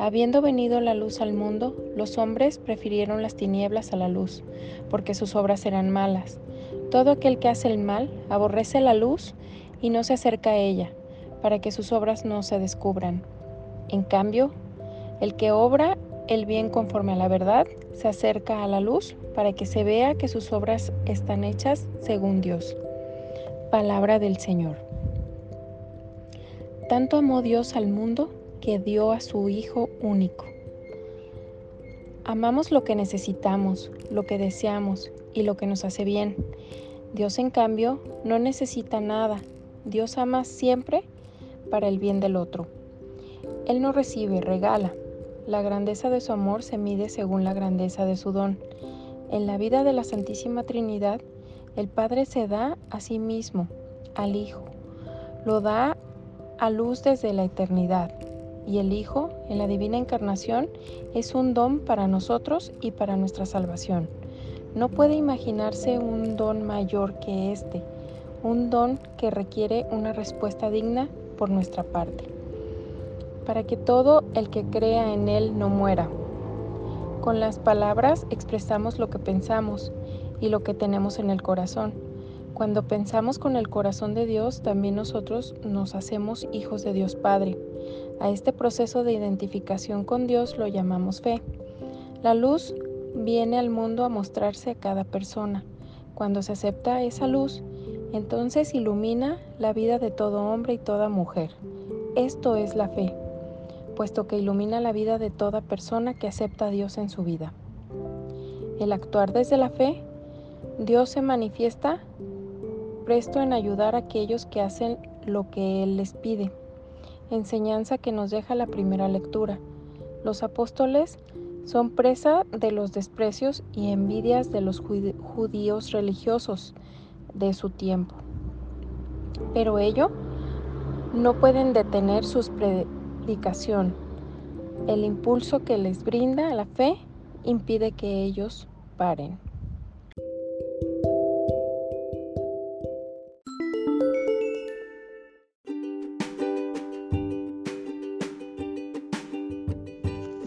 Habiendo venido la luz al mundo, los hombres prefirieron las tinieblas a la luz, porque sus obras eran malas. Todo aquel que hace el mal aborrece la luz y no se acerca a ella, para que sus obras no se descubran. En cambio, el que obra el bien conforme a la verdad se acerca a la luz para que se vea que sus obras están hechas según Dios. Palabra del Señor. Tanto amó Dios al mundo que dio a su Hijo único. Amamos lo que necesitamos, lo que deseamos y lo que nos hace bien. Dios, en cambio, no necesita nada. Dios ama siempre para el bien del otro. Él no recibe, regala. La grandeza de su amor se mide según la grandeza de su don. En la vida de la Santísima Trinidad, el Padre se da a sí mismo, al Hijo. Lo da a luz desde la eternidad y el Hijo en la divina encarnación es un don para nosotros y para nuestra salvación. No puede imaginarse un don mayor que este, un don que requiere una respuesta digna por nuestra parte, para que todo el que crea en Él no muera. Con las palabras expresamos lo que pensamos y lo que tenemos en el corazón. Cuando pensamos con el corazón de Dios, también nosotros nos hacemos hijos de Dios Padre. A este proceso de identificación con Dios lo llamamos fe. La luz viene al mundo a mostrarse a cada persona. Cuando se acepta esa luz, entonces ilumina la vida de todo hombre y toda mujer. Esto es la fe, puesto que ilumina la vida de toda persona que acepta a Dios en su vida. El actuar desde la fe, Dios se manifiesta presto en ayudar a aquellos que hacen lo que Él les pide enseñanza que nos deja la primera lectura. Los apóstoles son presa de los desprecios y envidias de los judíos religiosos de su tiempo. Pero ello no pueden detener su predicación. El impulso que les brinda la fe impide que ellos paren.